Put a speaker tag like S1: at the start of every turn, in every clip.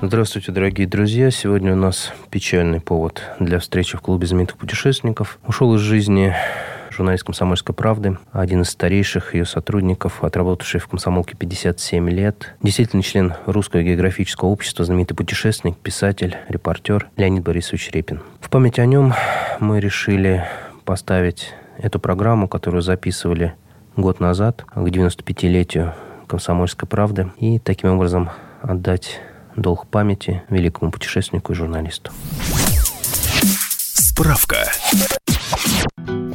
S1: Здравствуйте, дорогие друзья. Сегодня у нас печальный повод для встречи в клубе знаменитых путешественников. Ушел из жизни журналист «Комсомольской правды», один из старейших ее сотрудников, отработавший в «Комсомолке» 57 лет, действительно член Русского географического общества, знаменитый путешественник, писатель, репортер Леонид Борисович Репин. В память о нем мы решили поставить эту программу, которую записывали год назад, к 95-летию «Комсомольской правды», и таким образом отдать долг памяти великому путешественнику и журналисту.
S2: Справка.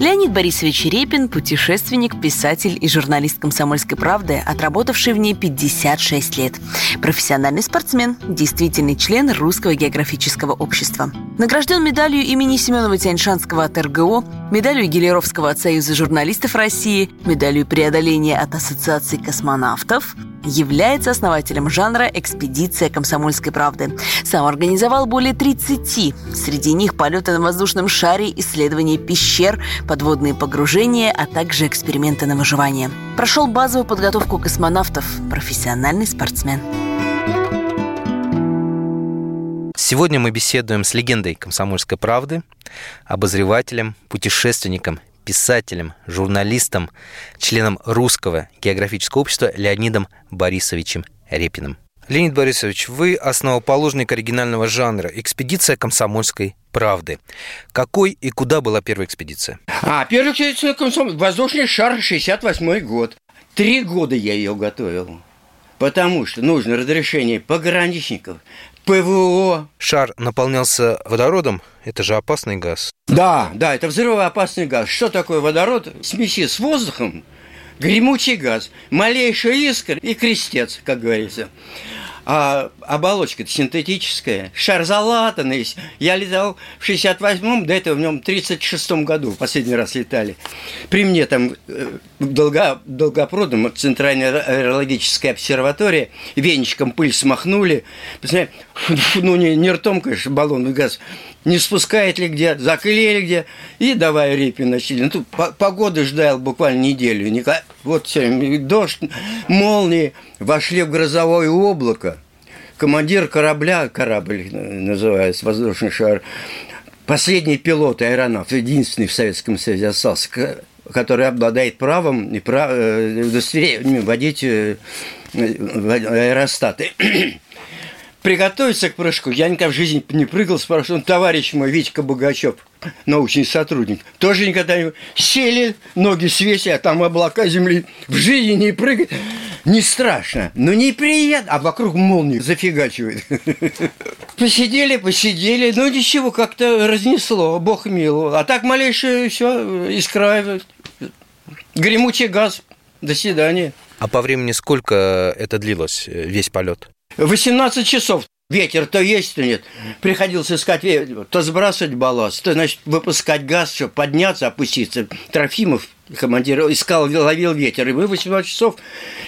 S3: Леонид Борисович Репин – путешественник, писатель и журналист «Комсомольской правды», отработавший в ней 56 лет. Профессиональный спортсмен, действительный член Русского географического общества. Награжден медалью имени Семенова Тяньшанского от РГО, медалью Гелеровского от Союза журналистов России, медалью преодоления от Ассоциации космонавтов, является основателем жанра «Экспедиция комсомольской правды». Сам организовал более 30. Среди них полеты на воздушном шаре, исследования пещер, подводные погружения, а также эксперименты на выживание. Прошел базовую подготовку космонавтов, профессиональный спортсмен.
S1: Сегодня мы беседуем с легендой «Комсомольской правды», обозревателем, путешественником, писателем, журналистом, членом Русского географического общества Леонидом Борисовичем Репиным. Леонид Борисович, вы основоположник оригинального жанра «Экспедиция комсомольской правды». Какой и куда была первая экспедиция?
S4: А, первая экспедиция комсомольской... Воздушный шар, 68 год. Три года я ее готовил. Потому что нужно разрешение пограничников, ПВО.
S1: Шар наполнялся водородом, это же опасный газ.
S4: Да, да, это взрывоопасный газ. Что такое водород? Смеси с воздухом, гремучий газ, малейшая искра и крестец, как говорится. А оболочка синтетическая, шар залатанный. Я летал в 68-м, до этого в нем в 36-м году, последний раз летали. При мне там э, долго, долгопрудном Центральная аэрологическая обсерватория, веничком пыль смахнули. Посмотри, ну не, не ртом, конечно, баллонный газ, не спускает ли где, заклеили где, и давай репи начали. Ну, тут погоды ждал буквально неделю. Вот все, дождь, молнии, вошли в грозовое облако. Командир корабля, корабль называется, воздушный шар, последний пилот аэронавт, единственный в Советском Союзе остался, который обладает правом и прав, удостоверением водить аэростаты приготовиться к прыжку. Я никогда в жизни не прыгал с парашютом. Товарищ мой, Витька Богачев, научный сотрудник, тоже никогда не... Сели, ноги свесили, а там облака земли. В жизни не прыгать. Не страшно, но неприятно. А вокруг молнии зафигачивает. Посидели, посидели. Ну, ничего, как-то разнесло. Бог миловал. А так малейшее все искра. Гремучий газ. До свидания.
S1: А по времени сколько это длилось, весь полет?
S4: 18 часов. Ветер то есть, то нет. Приходилось искать ветер, то сбрасывать балласт, то, значит, выпускать газ, чтобы подняться, опуститься. Трофимов, командир, искал, ловил ветер. И мы 18 часов,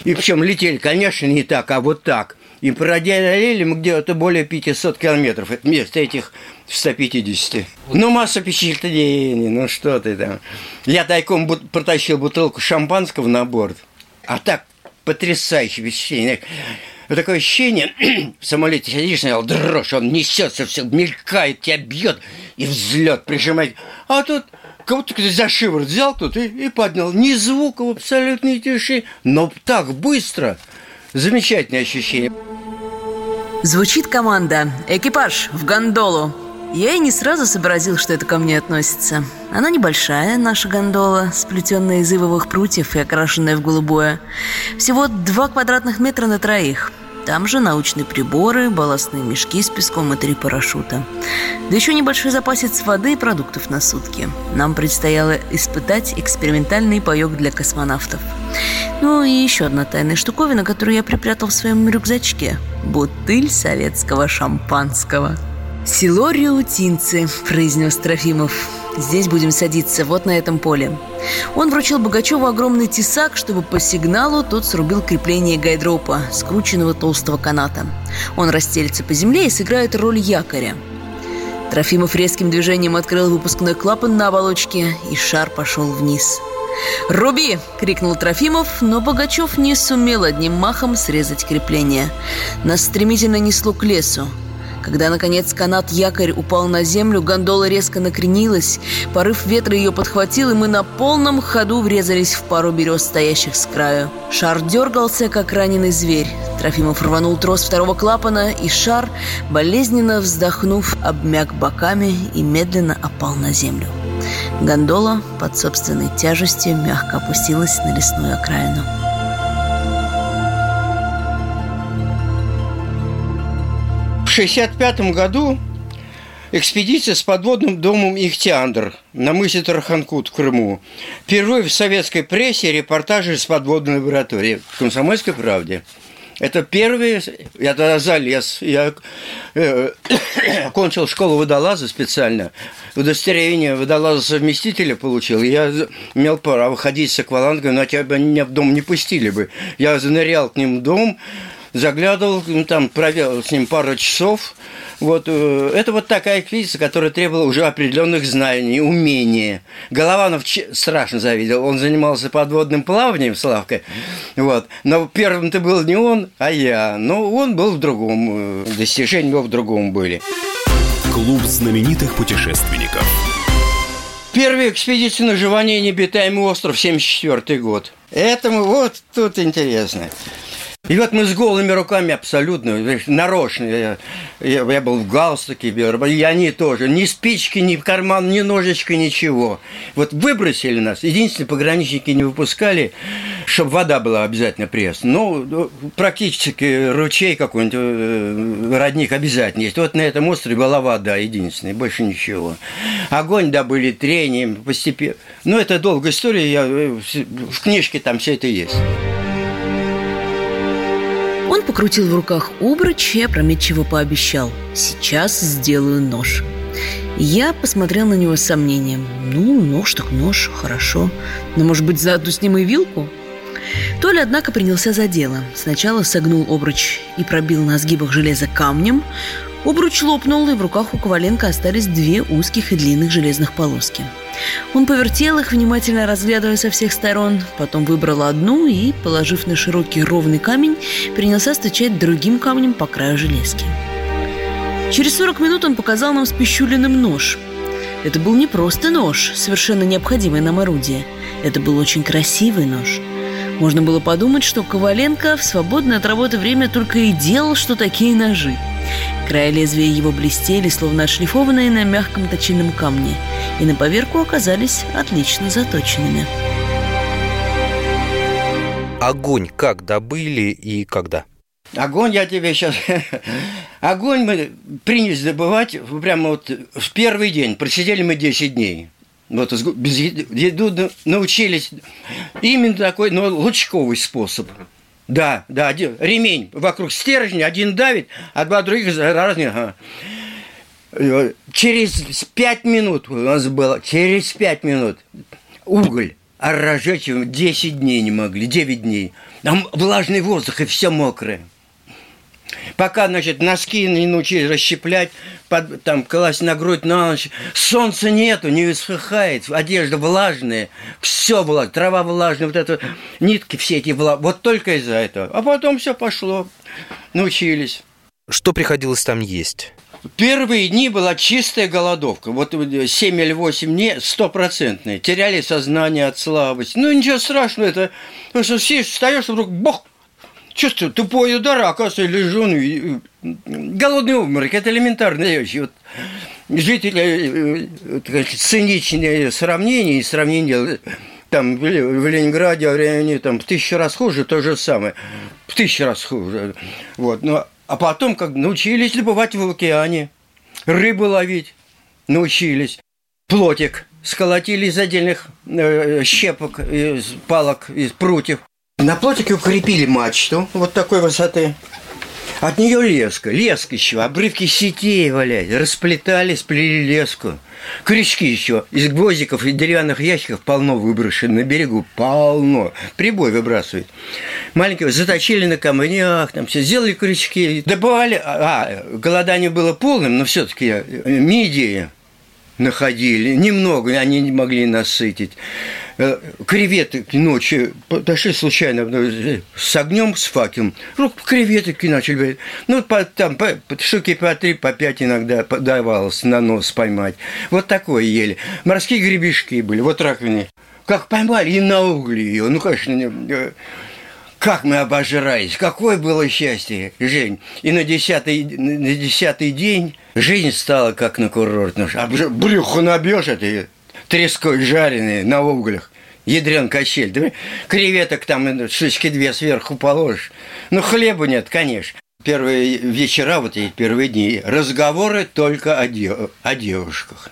S4: и причем летели, конечно, не так, а вот так. И продолели мы где-то более 500 километров вместо этих 150. Ну, масса впечатлений, ну что ты там. Я тайком протащил бутылку шампанского на борт. А так потрясающее впечатление. Такое ощущение, в самолете сидишь, сначала дрожь, он несется, все мелькает, тебя бьет, и взлет прижимает. А тут кого-то за шиворот взял тут и, и поднял. Ни звука в абсолютной тиши, но так быстро. Замечательное ощущение.
S3: Звучит команда «Экипаж в гондолу». Я и не сразу сообразил, что это ко мне относится. Она небольшая, наша гондола, сплетенная из ивовых прутьев и окрашенная в голубое. Всего два квадратных метра на троих. Там же научные приборы, балластные мешки с песком и три парашюта. Да еще небольшой запасец воды и продуктов на сутки. Нам предстояло испытать экспериментальный паек для космонавтов. Ну и еще одна тайная штуковина, которую я припрятал в своем рюкзачке. Бутыль советского шампанского. «Село Риутинцы», – произнес Трофимов. «Здесь будем садиться, вот на этом поле». Он вручил Богачеву огромный тесак, чтобы по сигналу тот срубил крепление гайдропа, скрученного толстого каната. Он расстелится по земле и сыграет роль якоря. Трофимов резким движением открыл выпускной клапан на оболочке, и шар пошел вниз. «Руби!» — крикнул Трофимов, но Богачев не сумел одним махом срезать крепление. Нас стремительно несло к лесу. Когда, наконец, канат-якорь упал на землю, гондола резко накренилась, порыв ветра ее подхватил, и мы на полном ходу врезались в пару берез, стоящих с краю. Шар дергался, как раненый зверь. Трофимов рванул трос второго клапана, и шар, болезненно вздохнув, обмяк боками и медленно опал на землю. Гондола под собственной тяжестью мягко опустилась на лесную окраину.
S4: 1965 году экспедиция с подводным домом «Ихтиандр» на мысе Тарханкут в Крыму. Впервые в советской прессе репортажи с подводной лаборатории в «Комсомольской правде». Это первый, я тогда залез, я э, школу водолаза специально, удостоверение водолаза-совместителя получил, я имел право ходить с аквалангом, но тебя меня в дом не пустили бы. Я занырял к ним в дом, заглядывал, ну, там провел с ним пару часов. Вот, э, это вот такая экспедиция, которая требовала уже определенных знаний, умения. Голованов страшно завидел. Он занимался подводным плаванием, Славкой. Вот. Но первым-то был не он, а я. Но он был в другом. Э, достижения его в другом были.
S2: Клуб знаменитых путешественников.
S4: Первая экспедиция на Живане необитаемый остров, 74 год. Это вот тут интересно. И вот мы с голыми руками абсолютно, нарочно, я, я, я был в галстуке, и они тоже, ни спички, ни карман, ни ножичка, ничего. Вот выбросили нас, единственные пограничники не выпускали, чтобы вода была обязательно пресс. Ну, ну, практически ручей какой-нибудь, э, родник обязательно есть. Вот на этом острове была вода единственная, больше ничего. Огонь добыли трением, постепенно. Ну, это долгая история, я, э, в книжке там все это есть.
S3: Покрутил в руках обруч и опрометчиво пообещал «Сейчас сделаю нож». Я посмотрел на него с сомнением. Ну, нож так нож, хорошо. Но, может быть, заодно с ним и вилку? Толя, однако, принялся за дело. Сначала согнул обруч и пробил на сгибах железа камнем. Обруч лопнул, и в руках у Коваленко остались две узких и длинных железных полоски. Он повертел их, внимательно разглядывая со всех сторон, потом выбрал одну и, положив на широкий ровный камень, принялся стучать другим камнем по краю железки. Через 40 минут он показал нам с Пищулиным нож. Это был не просто нож, совершенно необходимое нам орудие. Это был очень красивый нож. Можно было подумать, что Коваленко в свободное от работы время только и делал, что такие ножи. Края лезвия его блестели, словно отшлифованные на мягком точильном камне, и на поверку оказались отлично заточенными.
S1: Огонь как добыли и когда?
S4: Огонь я тебе сейчас... Огонь мы принялись добывать прямо вот в первый день. Просидели мы 10 дней. Вот без еду научились. Именно такой, но лучковый способ. Да, да, один, ремень вокруг стержня, один давит, а два других разных. Ага. Через пять минут у нас было, через пять минут уголь, а разжечь 10 дней не могли, 9 дней. Там влажный воздух и все мокрое. Пока, значит, носки не научились расщеплять, под, там, класть на грудь на ночь. Солнца нету, не высыхает, одежда влажная, все влажное, трава влажная, вот это, нитки все эти влажные. Вот только из-за этого. А потом все пошло, научились.
S1: Что приходилось там есть?
S4: Первые дни была чистая голодовка. Вот 7 или 8 дней стопроцентные. Теряли сознание от слабости. Ну, ничего страшного. Это, потому что все встаешь, вдруг бог, чувствую, тупой удар, а оказывается, лежу, ну, голодный обморок, это элементарная вещь. Вот жители, э, циничные сравнения и сравнения там в Ленинграде, они там в тысячу раз хуже, то же самое. в тысячу раз хуже. Вот. Но, а потом как научились добывать в океане, рыбу ловить научились, плотик сколотили из отдельных э, щепок, из палок, из прутьев. На плотике укрепили мачту вот такой высоты. От нее леска, леска еще, обрывки сетей валять, расплетали, сплели леску. Крючки еще из гвоздиков и деревянных ящиков полно выброшено на берегу, полно. Прибой выбрасывает. Маленькие заточили на камнях, там все сделали крючки, добывали. А, голодание было полным, но все-таки э, мидии находили. Немного они не могли насытить. Э, креветок ночью подошли случайно э, с огнем, с факелом. Вдруг креветки начали. Ну, по, там по, штуки по три, по пять иногда подавалось на нос поймать. Вот такое ели. Морские гребешки были, вот раковины. Как поймали и на угли ее. Ну, конечно, э, как мы обожрались, какое было счастье, Жень. И на десятый, на десятый день жизнь стала как на курортном. А брюхо набьешь это треской жареные на углях. Ядрен качель. Да, креветок там штучки две сверху положишь. Ну, хлеба нет, конечно. Первые вечера, вот эти первые дни, разговоры только о, дев, о девушках.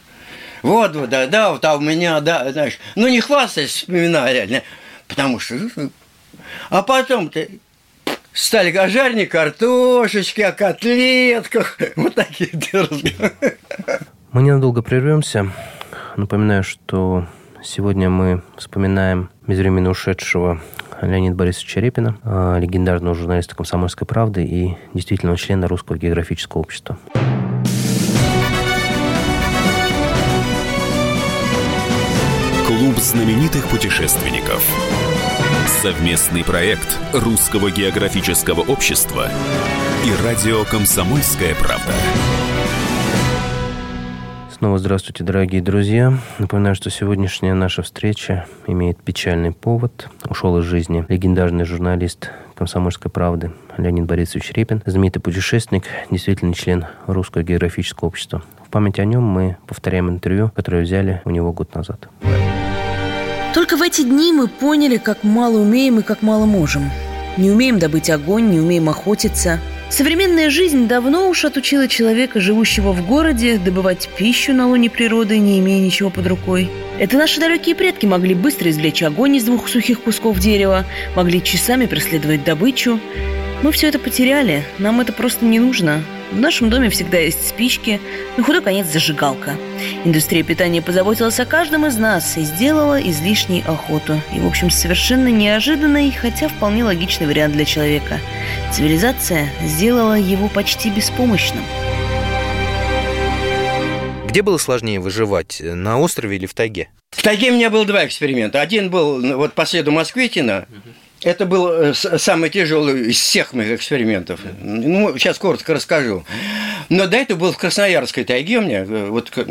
S4: Вот, вот, да, да, вот, а у меня, да, знаешь, ну не хвастайся, вспоминай реально, потому что ну, а потом-то стали гожарни, картошечки, о котлетках. Вот такие разговоры.
S1: Мы ненадолго прервемся. Напоминаю, что сегодня мы вспоминаем безвременно ушедшего Леонида Борисовича Репина, а, легендарного журналиста «Комсомольской правды» и действительно члена Русского географического общества.
S2: Клуб знаменитых путешественников. Совместный проект Русского географического общества и радио «Комсомольская правда».
S1: Снова здравствуйте, дорогие друзья. Напоминаю, что сегодняшняя наша встреча имеет печальный повод. Ушел из жизни легендарный журналист «Комсомольской правды» Леонид Борисович Репин, знаменитый путешественник, действительно член Русского географического общества. В память о нем мы повторяем интервью, которое взяли у него год назад.
S3: Только в эти дни мы поняли, как мало умеем и как мало можем. Не умеем добыть огонь, не умеем охотиться. Современная жизнь давно уж отучила человека, живущего в городе, добывать пищу на луне природы, не имея ничего под рукой. Это наши далекие предки могли быстро извлечь огонь из двух сухих кусков дерева, могли часами преследовать добычу. Мы все это потеряли, нам это просто не нужно. В нашем доме всегда есть спички, на худой конец зажигалка. Индустрия питания позаботилась о каждом из нас и сделала излишней охоту. И, в общем, совершенно неожиданный, хотя вполне логичный вариант для человека. Цивилизация сделала его почти беспомощным.
S5: Где было сложнее выживать, на острове или в тайге?
S4: В тайге у меня было два эксперимента. Один был ну, вот по следу Москвитина, это был э, самый тяжелый из всех моих экспериментов. Ну, сейчас коротко расскажу. Но до этого был в Красноярской тайге у меня, э, вот к,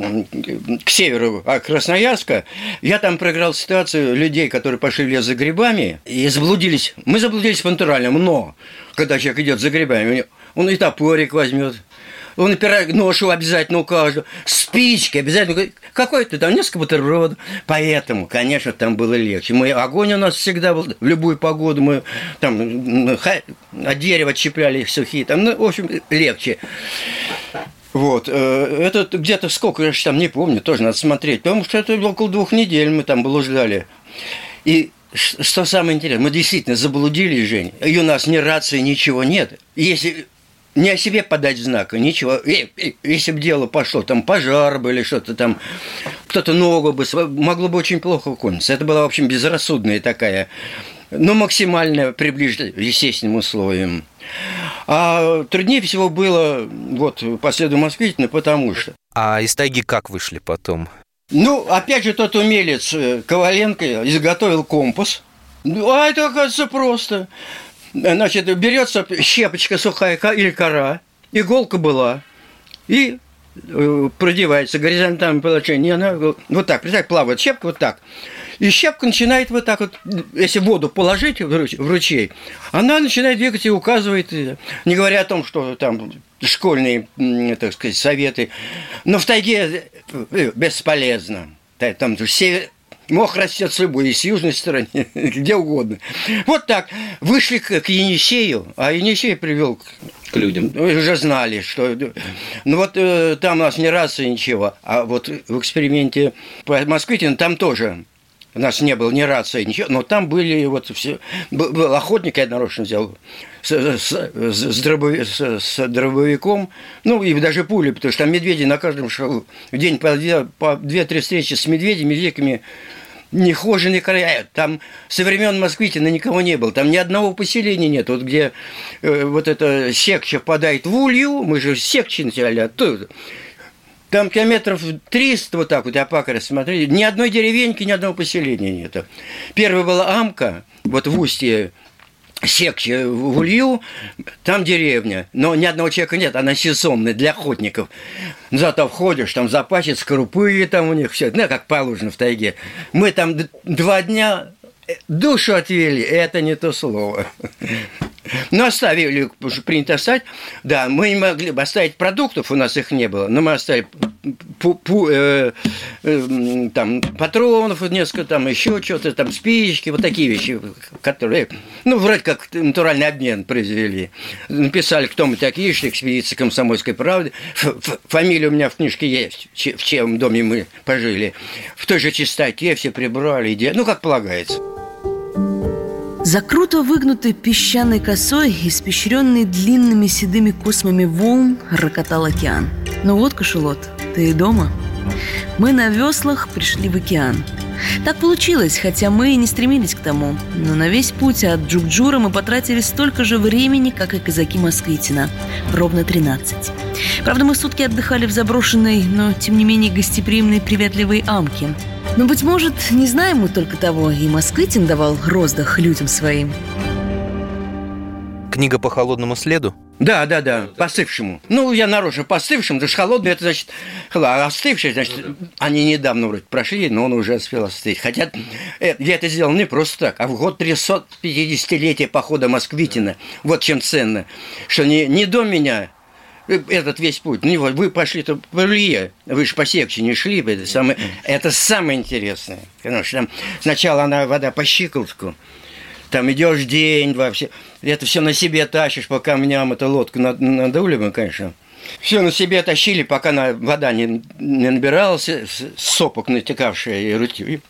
S4: к северу от Красноярска. Я там проиграл ситуацию людей, которые пошли в лес за грибами и заблудились. Мы заблудились по натуральному, но когда человек идет за грибами, он и топорик возьмет, он пирог, ношу обязательно у каждого, спички обязательно, какой-то там несколько бутербродов. Поэтому, конечно, там было легче. Мы, огонь у нас всегда был, в любую погоду мы там от дерева отщепляли сухие, там, ну, в общем, легче. Вот, э, это где-то сколько, я там не помню, тоже надо смотреть, потому что это около двух недель мы там блуждали. И что самое интересное, мы действительно заблудились, Жень, и у нас ни рации, ничего нет. Если не о себе подать знака, ничего. Если бы дело пошло, там пожар бы или что-то там, кто-то ногу бы, могло бы очень плохо кончиться. Это была, в общем, безрассудная такая, но максимально приближена к естественным условиям. А труднее всего было вот по следу Москвитина, потому что...
S5: А из тайги как вышли потом?
S4: Ну, опять же, тот умелец э, Коваленко изготовил компас. Ну, а это, оказывается, просто. Значит, берется щепочка сухая или кора, иголка была, и э, продевается горизонтальное положение. Она вот так, представь, плавает щепка вот так. И щепка начинает вот так вот, если воду положить в ручей, она начинает двигаться и указывает, э, не говоря о том, что там школьные, так сказать, советы. Но в тайге э, бесполезно. Там все Мох растет с любой, и с южной стороны, где угодно. Вот так. Вышли к, к Енисею, а Енисей привел
S5: К людям.
S4: вы уже знали, что... Ну вот э, там у нас не рация, ничего. А вот в эксперименте по Москвитину там тоже у нас не было ни рации, ничего, но там были вот все... Был охотник, я нарочно взял, с, с, с, дробови- с- с дробовиком, ну и даже пули, потому что там медведи на каждом шагу. В день по две- по две-три встречи с медведями, дикими, нехоженные края. Там со времен Москвитина никого не было. Там ни одного поселения нет. Вот где э, вот эта секча впадает в Улью, мы же секчи начали оттуда. Там километров 300 вот так вот, я пакарь смотрели, ни одной деревеньки, ни одного поселения нет. Первая была Амка, вот в устье секче в Улью, там деревня, но ни одного человека нет, она сезонная для охотников. Зато входишь, там запасец скорупы там у них все, ну, как положено в тайге. Мы там два дня э, душу отвели, это не то слово. Ну, оставили, принято оставить. Да, мы не могли бы оставить продуктов, у нас их не было, но мы оставили пу- пу- э, э, там, патронов несколько, там еще что-то, там спички, вот такие вещи, которые, ну, вроде как натуральный обмен произвели. Написали, кто мы такие, что экспедиция комсомольской правды. Ф- Фамилия у меня в книжке есть, в чем доме мы пожили. В той же чистоте все прибрали, иде- ну, как полагается.
S3: За круто выгнутой песчаной косой, испещренный длинными седыми космами волн, рокотал океан. Ну вот, кошелот, ты дома. Мы на веслах пришли в океан. Так получилось, хотя мы и не стремились к тому. Но на весь путь от Джукджура мы потратили столько же времени, как и казаки Москвитина. Ровно 13. Правда, мы сутки отдыхали в заброшенной, но тем не менее гостеприимной приветливой Амке. Но, быть может, не знаем мы только того, и Москвитин давал роздых людям своим.
S5: Книга по холодному следу?
S4: Да, да, да, постывшему. Ну, я нарочно постывшим, потому что холодный, это значит, а остывший, значит, они недавно вроде прошли, но он уже успел остыть. Хотя э, я это сделал не просто так, а в год 350-летия похода Москвитина. Вот чем ценно, что не, не до меня э, этот весь путь. Ну, вы пошли-то по Илье, вы же по секции не шли, это самое, это самое интересное. Потому что там сначала она вода по щиколотку, там идешь день, все. Это все на себе тащишь по камням, эту лодку над- надули мы, конечно. Все на себе тащили, пока на, вода не, не набиралась, сопок натекавшая и. И,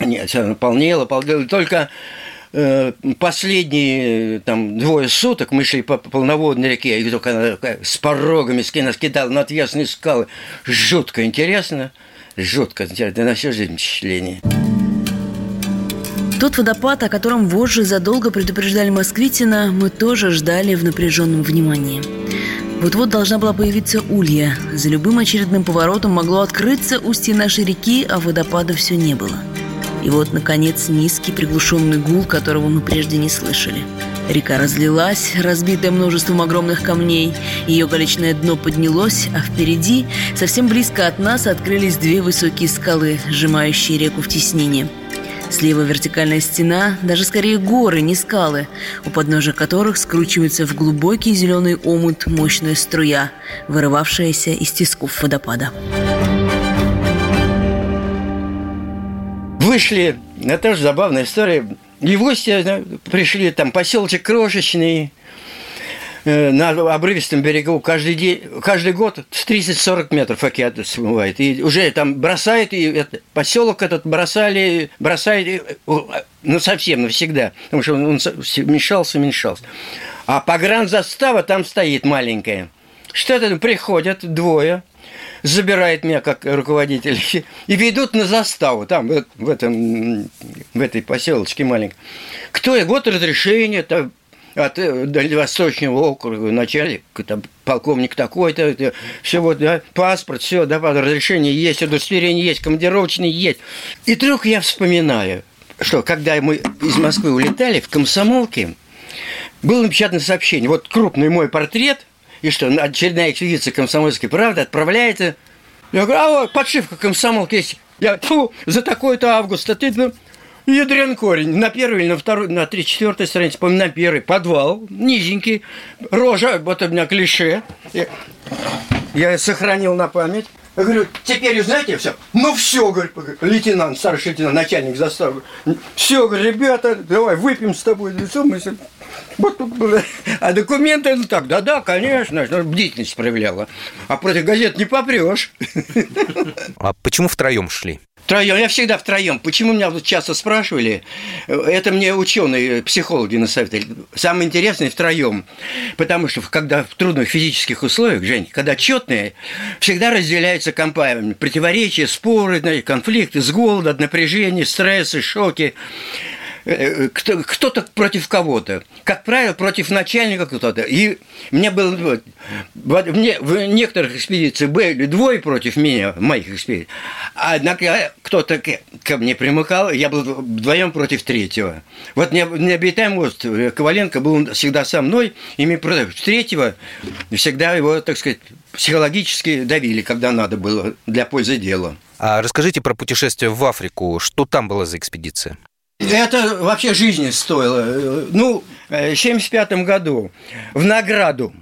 S4: нет, все наполнело, полнело. Только э, последние там двое суток мы шли по полноводной реке, и только она с порогами нас кидала на отвесные скалы. Жутко интересно, жутко интересно, на всю жизнь впечатление.
S3: Тот водопад, о котором вожжи задолго предупреждали Москвитина, мы тоже ждали в напряженном внимании. Вот-вот должна была появиться улья. За любым очередным поворотом могло открыться устье нашей реки, а водопада все не было. И вот, наконец, низкий приглушенный гул, которого мы прежде не слышали. Река разлилась, разбитая множеством огромных камней. Ее галечное дно поднялось, а впереди, совсем близко от нас, открылись две высокие скалы, сжимающие реку в теснине. Слева вертикальная стена, даже скорее горы, не скалы, у подножия которых скручивается в глубокий зеленый омут мощная струя, вырывавшаяся из тисков водопада.
S4: Вышли, это тоже забавная история. И в гости да, пришли, там поселочек крошечный, э, на обрывистом берегу каждый день, каждый год с 30-40 метров океан смывает. И уже там бросает, и это, поселок этот бросали, бросает, и, э, ну, совсем навсегда, потому что он, уменьшался, уменьшался. А погранзастава там стоит маленькая. Что-то приходят двое, забирает меня как руководитель и ведут на заставу там, в, в этом, в этой поселочке маленькой. Кто я? Год разрешения, там, от э, Дальневосточного округа, начальник, там, полковник такой-то, все вот, да, паспорт, все, да, разрешение есть, удостоверение есть, командировочный есть. И вдруг я вспоминаю, что когда мы из Москвы улетали в комсомолке, было напечатано сообщение, вот крупный мой портрет, и что очередная экспедиция комсомольской правды отправляется. Я говорю, а вот подшивка комсомолки есть. Я, фу, за такой-то август, а ты, ну, ядрен корень. На первой или на второй, на три четвертой странице, помню, на первой, подвал, низенький, рожа, вот у меня клише. Я, я сохранил на память. Я говорю, теперь знаете все? Ну все, говорит, лейтенант, старший лейтенант, начальник заставы. Все, говорит, ребята, давай выпьем с тобой. Вот тут было. А документы, ну так, да-да, конечно, бдительность проявляла. А против газет не попрешь.
S5: А почему втроем шли?
S4: Втроем, я всегда втроем. Почему меня вот часто спрашивали? Это мне ученые, психологи насоветовали. Самое интересное втроем. Потому что когда в трудных физических условиях, Жень, когда четные, всегда разделяются компаниями. Противоречия, споры, конфликты с голода, от напряжения, стрессы, шоки. Э, кто-то против кого-то. Как правило, против начальника кто-то. И мне было... Мне, в некоторых экспедициях были двое против меня, моих экспедициях. А однако кто-то ко мне примыкал, я был вдвоем против третьего. Вот необитаемый остров Коваленко был всегда со мной, и мы против третьего всегда его, так сказать, психологически давили, когда надо было для пользы дела.
S5: А расскажите про путешествие в Африку. Что там была за экспедиция?
S4: Это вообще жизни стоило. Ну, в 1975 году в награду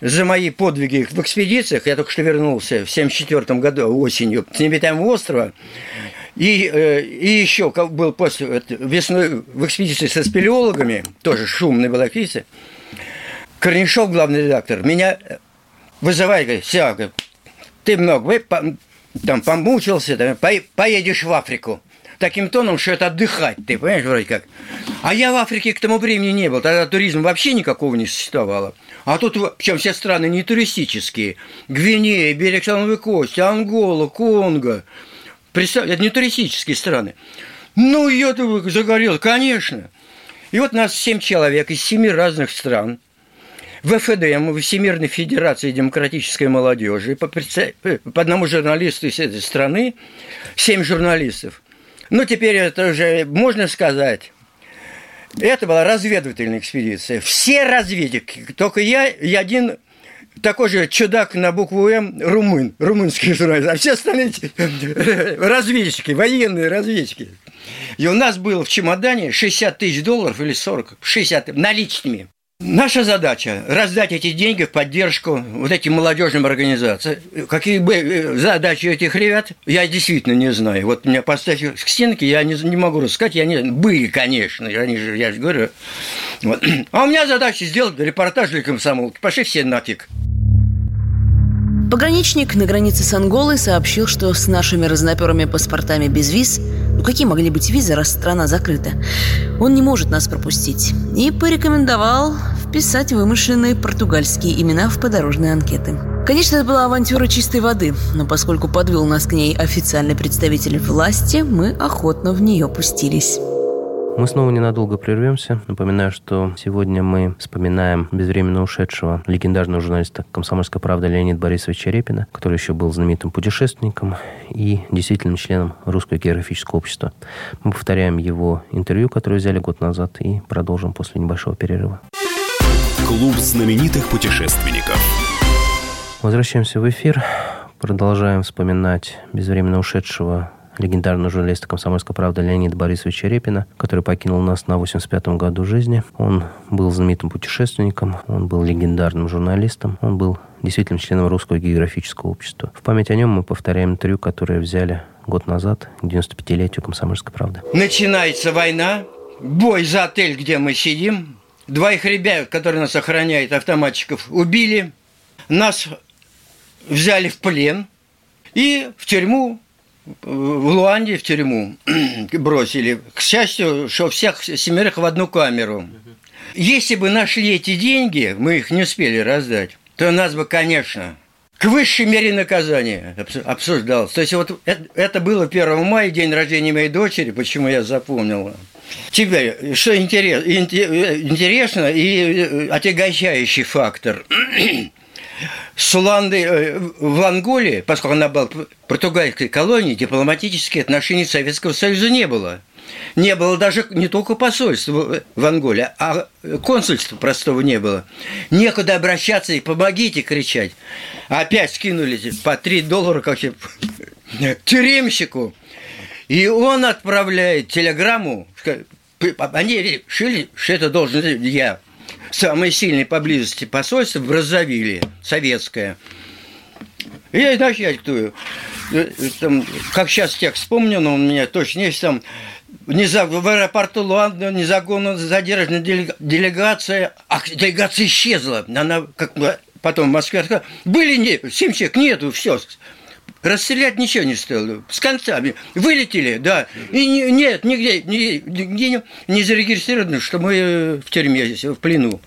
S4: за мои подвиги в экспедициях, я только что вернулся в 1974 году осенью с необитаемого острова, и, э, и еще был после весной в экспедиции со спелеологами, тоже шумная была экспедиция, Корнишов, главный редактор, меня вызывает, говорит, все, ты много, там помучился, там, поедешь в Африку таким тоном, что это отдыхать, ты понимаешь, вроде как. А я в Африке к тому времени не был, тогда туризма вообще никакого не существовало. А тут, причем все страны не туристические. Гвинея, берег Слоновой Кости, Ангола, Конго. Представляете, это не туристические страны. Ну, я загорел, конечно. И вот нас семь человек из семи разных стран – в ФДМ, Всемирной Федерации Демократической Молодежи, по, по одному журналисту из этой страны, семь журналистов – ну, теперь это уже можно сказать. Это была разведывательная экспедиция. Все разведчики, только я и один такой же чудак на букву М, румын, румынский журналист, а все остальные разведчики, военные разведчики. И у нас было в чемодане 60 тысяч долларов или 40, 60 наличными. Наша задача – раздать эти деньги в поддержку вот этим молодежным организациям. Какие бы задачи этих ребят, я действительно не знаю. Вот меня поставили к стенке, я не, не могу рассказать. Я не, были, конечно, они же, я же говорю. Вот. А у меня задача сделать репортаж для комсомолки. Пошли все нафиг.
S3: Пограничник на границе с Анголой сообщил, что с нашими разноперыми паспортами без виз ну какие могли быть визы, раз страна закрыта? Он не может нас пропустить. И порекомендовал вписать вымышленные португальские имена в подорожные анкеты. Конечно, это была авантюра чистой воды, но поскольку подвел нас к ней официальный представитель власти, мы охотно в нее пустились.
S1: Мы снова ненадолго прервемся. Напоминаю, что сегодня мы вспоминаем безвременно ушедшего легендарного журналиста «Комсомольской правды» Леонида Борисовича Репина, который еще был знаменитым путешественником и действительным членом Русского географического общества. Мы повторяем его интервью, которое взяли год назад, и продолжим после небольшого перерыва.
S2: Клуб знаменитых путешественников.
S1: Возвращаемся в эфир. Продолжаем вспоминать безвременно ушедшего легендарного журналиста «Комсомольской правды» Леонида Борисовича Репина, который покинул нас на 85-м году жизни. Он был знаменитым путешественником, он был легендарным журналистом, он был действительно членом Русского географического общества. В память о нем мы повторяем интервью, которое взяли год назад, к 95-летию «Комсомольской правды».
S4: Начинается война, бой за отель, где мы сидим. Двоих ребят, которые нас охраняют, автоматчиков, убили. Нас взяли в плен и в тюрьму в Луанде в тюрьму бросили. К счастью, что всех семерых в одну камеру. Если бы нашли эти деньги, мы их не успели раздать, то нас бы, конечно, к высшей мере наказания обсуждалось. То есть вот это было 1 мая, день рождения моей дочери, почему я запомнила. Теперь, что интересно и отягощающий фактор – с Уландой э, в Анголе, поскольку она была португальской колонией, дипломатические отношения Советского Союза не было. Не было даже не только посольства в Анголе, а консульства простого не было. Некуда обращаться и помогите кричать. Опять скинули по 3 доллара как тюремщику. И он отправляет телеграмму. Они решили, что это должен я самое сильное поблизости посольство в Розавиле, советское. Я и начать кто там, как сейчас текст вспомню, но у меня точно есть там неза... в аэропорту Луанда незаконно задержана делегация, а делегация исчезла. Она как потом в Москве сказала, были не, семь человек, нету, все. Расстрелять ничего не стоило. С концами. Вылетели, да. И не, нет, нигде, нигде не зарегистрировано, что мы в тюрьме здесь, в плену.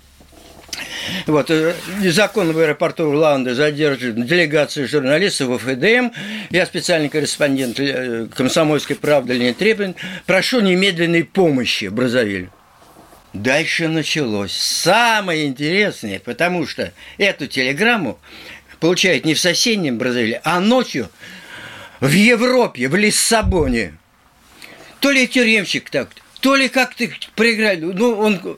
S4: Вот, э, незаконно в аэропорту Орландо задержана делегация журналистов ФДМ. Я специальный корреспондент э, «Комсомольской правды» Леонид Трепин. Прошу немедленной помощи Бразовиль. Дальше началось самое интересное, потому что эту телеграмму получают не в соседнем Бразилии, а ночью в Европе, в Лиссабоне. То ли тюремщик так, то ли как-то проиграли. Ну, он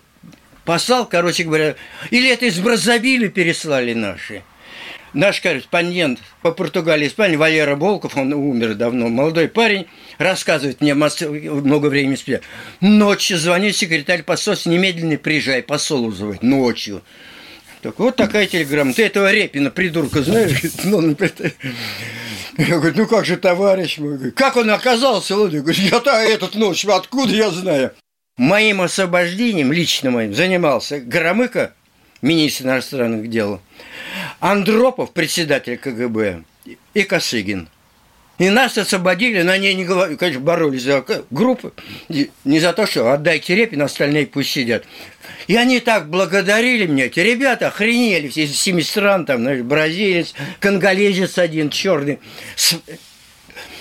S4: послал, короче говоря, или это из Браззавиля переслали наши. Наш корреспондент по Португалии Испании Валера Волков, он умер давно, молодой парень, рассказывает мне много времени спустя. Ночью звонит секретарь посольства, немедленно приезжай, посол вызывает, ночью. Так вот такая телеграмма. Ты этого Репина, придурка, знаешь? Ну, я говорю, ну как же товарищ мой? Как он оказался? Он говорит, я-то этот ночь, откуда я знаю? Моим освобождением, лично моим, занимался Громыко, министр иностранных дел, Андропов, председатель КГБ, и Косыгин. И нас освободили, на ней не говорили, конечно, боролись за группы, не за то, что отдайте Репин, остальные пусть сидят. И они так благодарили меня, эти ребята охренели, все из семи стран, там, знаешь, бразилец, конголезец один, черный,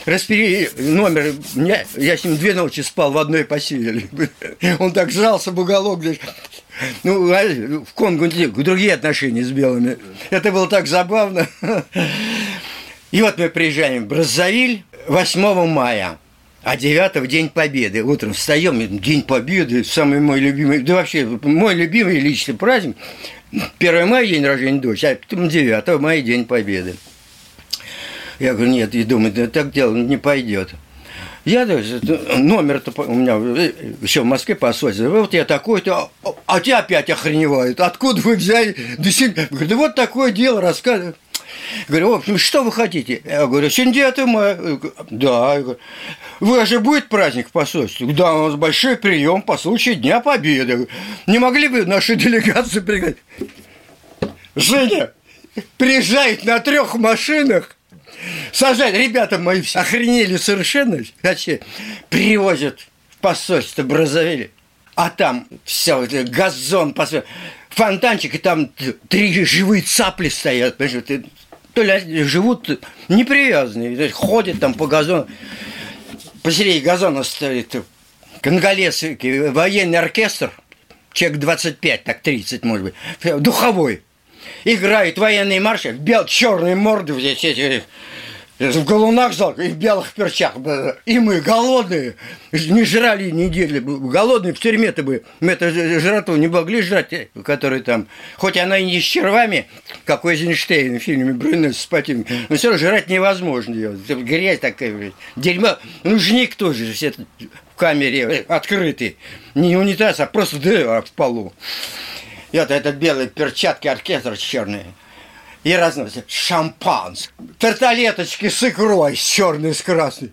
S4: распери номер, я, я с ним две ночи спал в одной постели. Он так жался в уголок, ну, а в Конго другие отношения с белыми. Это было так забавно. И вот мы приезжаем в Браззавиль 8 мая. А 9 День Победы. Утром встаем, День Победы, самый мой любимый, да вообще мой любимый личный праздник. 1 мая день рождения дочь, а потом 9 мая День Победы. Я говорю, нет, и думаю, да так дело не пойдет. Я номер-то у меня еще в Москве посольство. Вот я такой-то, а, а тебя опять охреневают. Откуда вы взяли? Да, да вот такое дело рассказываю. Говорю, в общем, что вы хотите? Я говорю, сегодня 9 мая. Да. Я говорю, вы же будет праздник в посольстве? Да, у нас большой прием по случаю Дня Победы. Не могли бы нашу делегацию пригласить? Женя, приезжает на трех машинах Сажать, ребята мои все охренели совершенно. Вообще, привозят в посольство Бразовили, а там все, газон, фонтанчик, и там три живые цапли стоят, понимаешь, то ли живут непривязанные, ходят там по газону, посередине газона стоит конголезский военный оркестр, человек 25, так 30, может быть, духовой, играют военные марши, бел черные морды здесь эти в галунах зал и в белых перчатках. И мы голодные, не жрали неделю, голодные в тюрьме-то бы. Мы это жратву не могли жрать, э, который там, хоть она и не с червами, как у Эйзенштейна в фильме «Брюнет с Патин», но все равно жрать невозможно. Ее. Грязь такая, блядь. дерьмо. Ну, жник тоже все в камере э, открытый. Не унитаз, а просто дыра в полу. И вот этот белые перчатки, оркестр черный и разносят шампанское, тарталеточки с икрой, с с красной.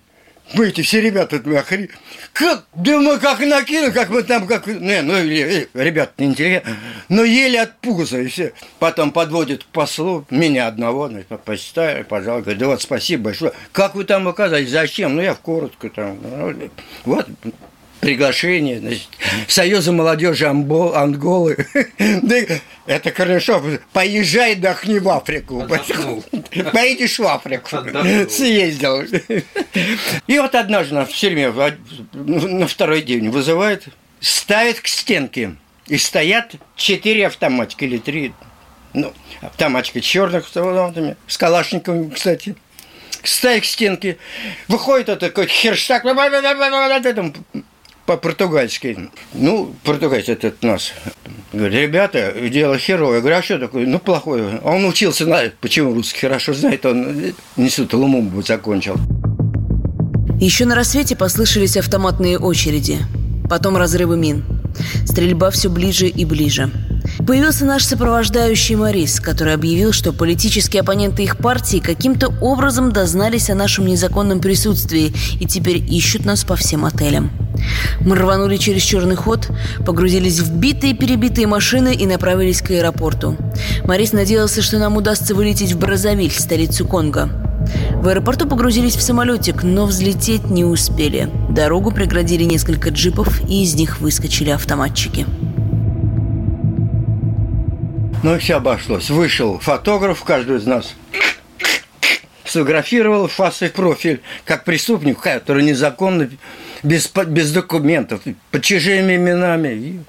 S4: Мы эти все ребята мы охрен... Как, да мы как накинули, как мы там, как... Не, ну, ребята не интеллигентные. Но еле от пуза, и все. Потом подводят к послу, меня одного, ну, почитаю, пожалуйста, говорит, да вот спасибо большое. Как вы там оказались, зачем? Ну, я в коротко там. Ну, вот, приглашение значит, Союза молодежи Амбо, Анголы. Это хорошо. Поезжай, отдохни в Африку. Поедешь в Африку. Съездил. И вот однажды в тюрьме на второй день вызывает, ставит к стенке. И стоят четыре автоматика или три. Ну, автоматика черных с калашниковыми, кстати ставит к стенке, выходит это такой херштаг, по-португальски. Ну, португальец этот нас. Говорит, ребята, дело херовое. Я говорю, а что такое? Ну, плохое. А он учился, знает, почему русский хорошо знает, он институт Лумумбу закончил.
S3: Еще на рассвете послышались автоматные очереди. Потом разрывы мин. Стрельба все ближе и ближе. Появился наш сопровождающий Морис, который объявил, что политические оппоненты их партии каким-то образом дознались о нашем незаконном присутствии и теперь ищут нас по всем отелям. Мы рванули через черный ход, погрузились в битые-перебитые машины и направились к аэропорту. Морис надеялся, что нам удастся вылететь в Бразовиль, столицу Конго. В аэропорту погрузились в самолетик, но взлететь не успели. Дорогу преградили несколько джипов, и из них выскочили автоматчики.
S4: Ну и все обошлось. Вышел фотограф, каждый из нас сфотографировал фас и профиль, как преступник, который незаконно, без, без документов, под чужими именами.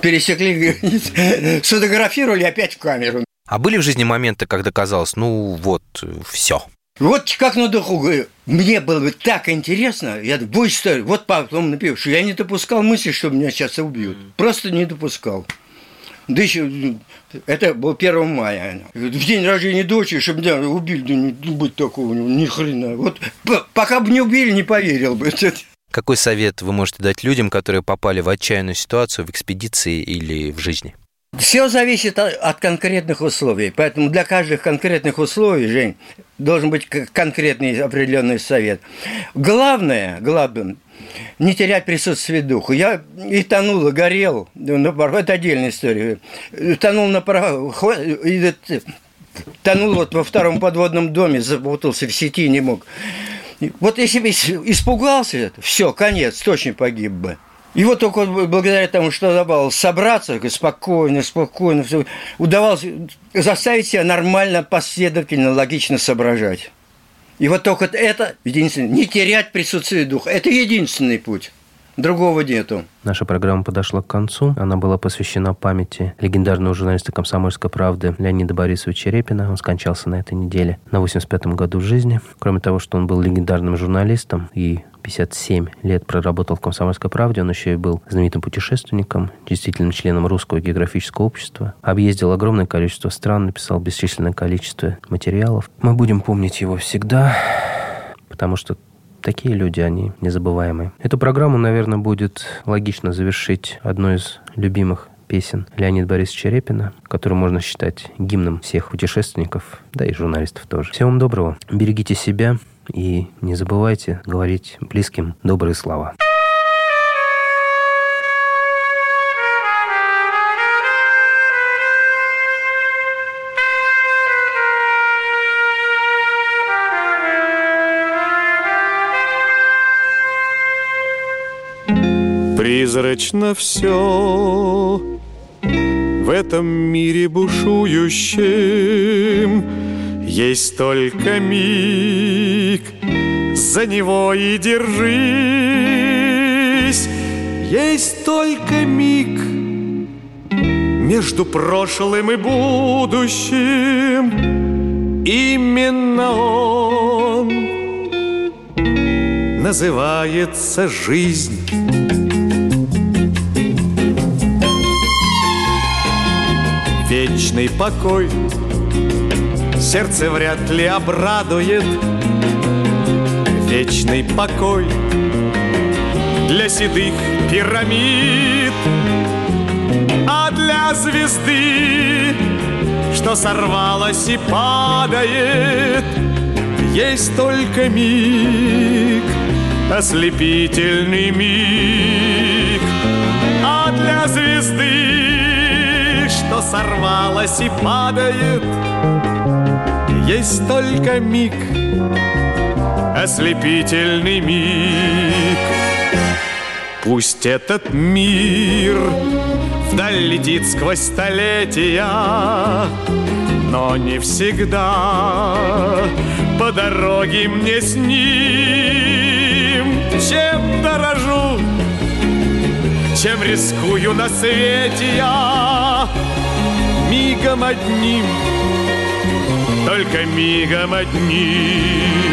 S4: Пересекли границу, сфотографировали опять в камеру.
S5: А были в жизни моменты, когда казалось, ну вот, все.
S4: Вот как на духу говорю, мне было бы так интересно, я будь что, вот потом напишу, я не допускал мысли, что меня сейчас убьют. Просто не допускал. Да еще, это был 1 мая. В день рождения дочери, чтобы меня убили, да не быть такого, ни хрена. Вот пока бы не убили, не поверил бы.
S5: Какой совет вы можете дать людям, которые попали в отчаянную ситуацию в экспедиции или в жизни?
S4: Все зависит от конкретных условий. Поэтому для каждых конкретных условий, Жень, должен быть конкретный определенный совет. Главное, главное, не терять присутствие духа. Я и тонул, и горел. Это отдельная история. Тонул на пароходе, тонул вот во втором подводном доме, запутался в сети, не мог. Вот если бы испугался, все, конец, точно погиб бы. И вот только благодаря тому, что удавалось собраться, спокойно, спокойно, все, удавалось заставить себя нормально, последовательно, логично соображать. И вот только это единственное, не терять присутствие духа. Это единственный путь. Другого нету.
S1: Наша программа подошла к концу. Она была посвящена памяти легендарного журналиста «Комсомольской правды» Леонида Борисовича Репина. Он скончался на этой неделе на 85-м году жизни. Кроме того, что он был легендарным журналистом и 57 лет проработал в «Комсомольской правде», он еще и был знаменитым путешественником, действительным членом Русского географического общества, объездил огромное количество стран, написал бесчисленное количество материалов. Мы будем помнить его всегда, потому что Такие люди, они незабываемые. Эту программу, наверное, будет логично завершить одной из любимых песен Леонида Борисовича Репина, который можно считать гимном всех путешественников, да и журналистов тоже. Всего вам доброго. Берегите себя и не забывайте говорить близким добрые слова.
S6: Призрачно все в этом мире бушующем. Есть только миг, за него и держись. Есть только миг между прошлым и будущим. Именно он называется жизнь вечный покой. Сердце вряд ли обрадует. Вечный покой Для седых пирамид. А для звезды Что сорвалась и падает Есть только миг. Ослепительный миг сорвалась и падает. Есть только миг, ослепительный миг. Пусть этот мир вдаль летит сквозь столетия Но не всегда по дороге мне с ним. Чем дорожу, чем рискую на свете я мигом одним, только мигом одним.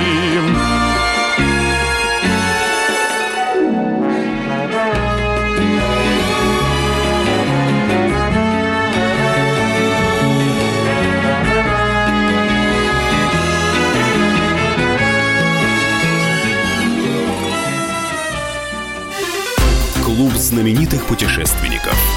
S2: Клуб знаменитых путешественников.